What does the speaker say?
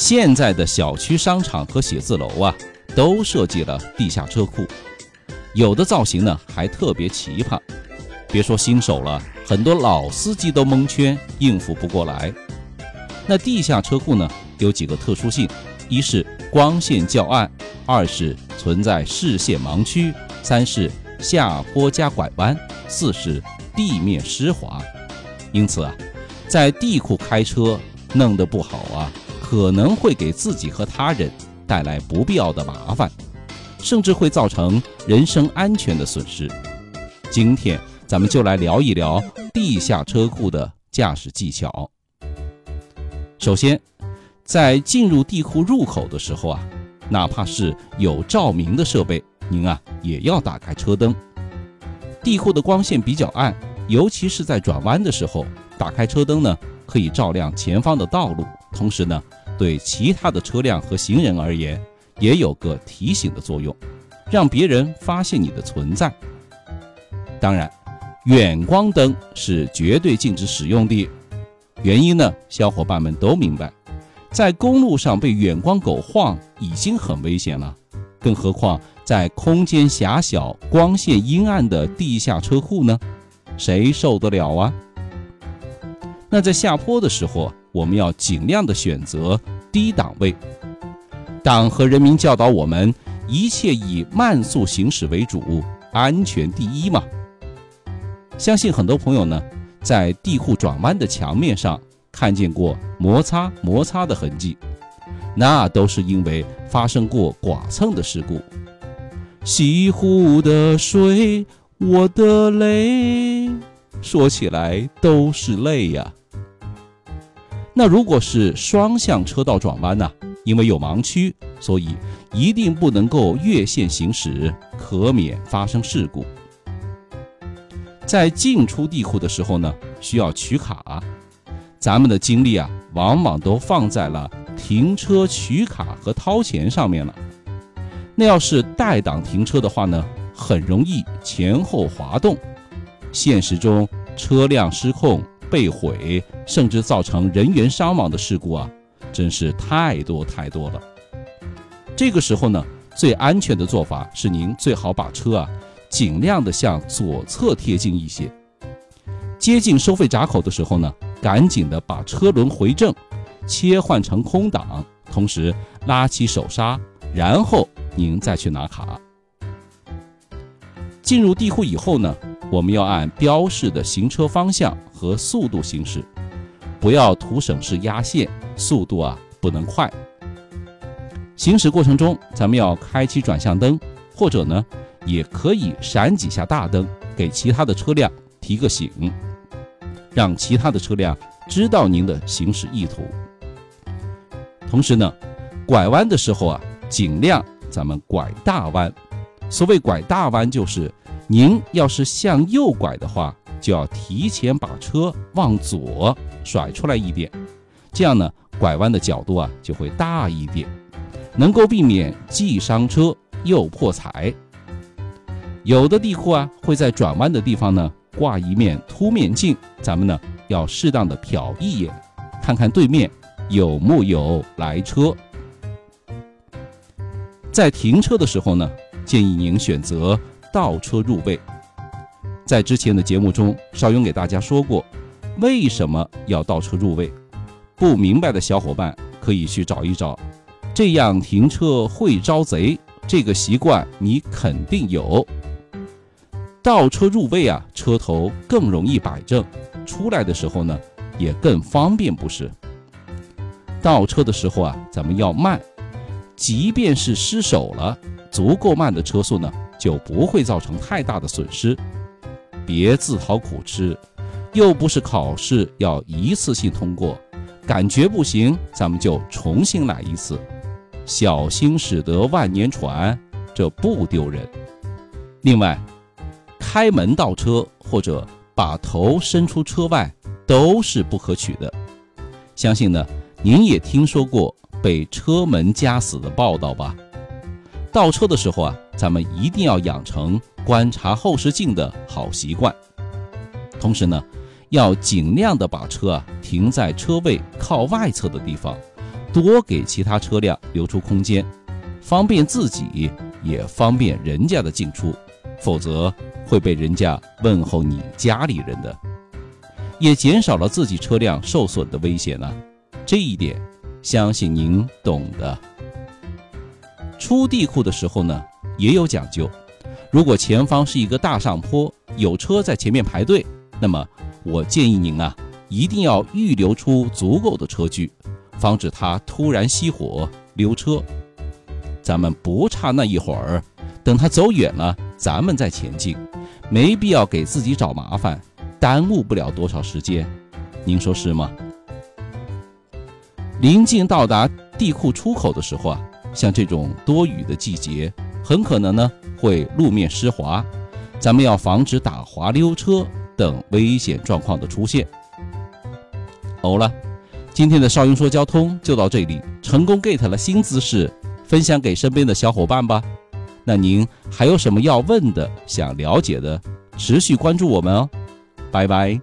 现在的小区商场和写字楼啊，都设计了地下车库，有的造型呢还特别奇葩。别说新手了，很多老司机都蒙圈，应付不过来。那地下车库呢，有几个特殊性：一是光线较暗，二是存在视线盲区，三是下坡加拐弯，四是地面湿滑。因此啊，在地库开车弄得不好啊，可能会给自己和他人带来不必要的麻烦，甚至会造成人身安全的损失。今天。咱们就来聊一聊地下车库的驾驶技巧。首先，在进入地库入口的时候啊，哪怕是有照明的设备，您啊也要打开车灯。地库的光线比较暗，尤其是在转弯的时候，打开车灯呢，可以照亮前方的道路，同时呢，对其他的车辆和行人而言，也有个提醒的作用，让别人发现你的存在。当然。远光灯是绝对禁止使用的，原因呢，小伙伴们都明白，在公路上被远光狗晃已经很危险了，更何况在空间狭小、光线阴暗的地下车库呢？谁受得了啊？那在下坡的时候，我们要尽量的选择低档位。党和人民教导我们，一切以慢速行驶为主，安全第一嘛。相信很多朋友呢，在地库转弯的墙面上看见过摩擦摩擦的痕迹，那都是因为发生过剐蹭的事故。西湖的水，我的泪，说起来都是泪呀。那如果是双向车道转弯呢？因为有盲区，所以一定不能够越线行驶，可免发生事故。在进出地库的时候呢，需要取卡，咱们的精力啊，往往都放在了停车取卡和掏钱上面了。那要是带档停车的话呢，很容易前后滑动，现实中车辆失控、被毁，甚至造成人员伤亡的事故啊，真是太多太多了。这个时候呢，最安全的做法是您最好把车啊。尽量的向左侧贴近一些，接近收费闸口的时候呢，赶紧的把车轮回正，切换成空档，同时拉起手刹，然后您再去拿卡。进入地库以后呢，我们要按标示的行车方向和速度行驶，不要图省事压线，速度啊不能快。行驶过程中，咱们要开启转向灯，或者呢。也可以闪几下大灯，给其他的车辆提个醒，让其他的车辆知道您的行驶意图。同时呢，拐弯的时候啊，尽量咱们拐大弯。所谓拐大弯，就是您要是向右拐的话，就要提前把车往左甩出来一点，这样呢，拐弯的角度啊就会大一点，能够避免既伤车又破财。有的地库啊，会在转弯的地方呢挂一面凸面镜，咱们呢要适当的瞟一眼，看看对面有木有来车。在停车的时候呢，建议您选择倒车入位。在之前的节目中，邵勇给大家说过，为什么要倒车入位？不明白的小伙伴可以去找一找。这样停车会招贼，这个习惯你肯定有。倒车入位啊，车头更容易摆正，出来的时候呢也更方便，不是？倒车的时候啊，咱们要慢，即便是失手了，足够慢的车速呢，就不会造成太大的损失。别自讨苦吃，又不是考试要一次性通过，感觉不行，咱们就重新来一次。小心驶得万年船，这不丢人。另外。开门倒车或者把头伸出车外都是不可取的。相信呢，您也听说过被车门夹死的报道吧？倒车的时候啊，咱们一定要养成观察后视镜的好习惯。同时呢，要尽量的把车啊停在车位靠外侧的地方，多给其他车辆留出空间，方便自己也方便人家的进出，否则会被人家问候你家里人的，也减少了自己车辆受损的危险呢。这一点，相信您懂的。出地库的时候呢，也有讲究。如果前方是一个大上坡，有车在前面排队，那么我建议您啊，一定要预留出足够的车距，防止它突然熄火溜车。咱们不差那一会儿，等它走远了，咱们再前进，没必要给自己找麻烦，耽误不了多少时间。您说是吗？临近到达地库出口的时候啊。像这种多雨的季节，很可能呢会路面湿滑，咱们要防止打滑溜车等危险状况的出现。好了，今天的少英说交通就到这里，成功 get 了新姿势，分享给身边的小伙伴吧。那您还有什么要问的、想了解的，持续关注我们哦。拜拜。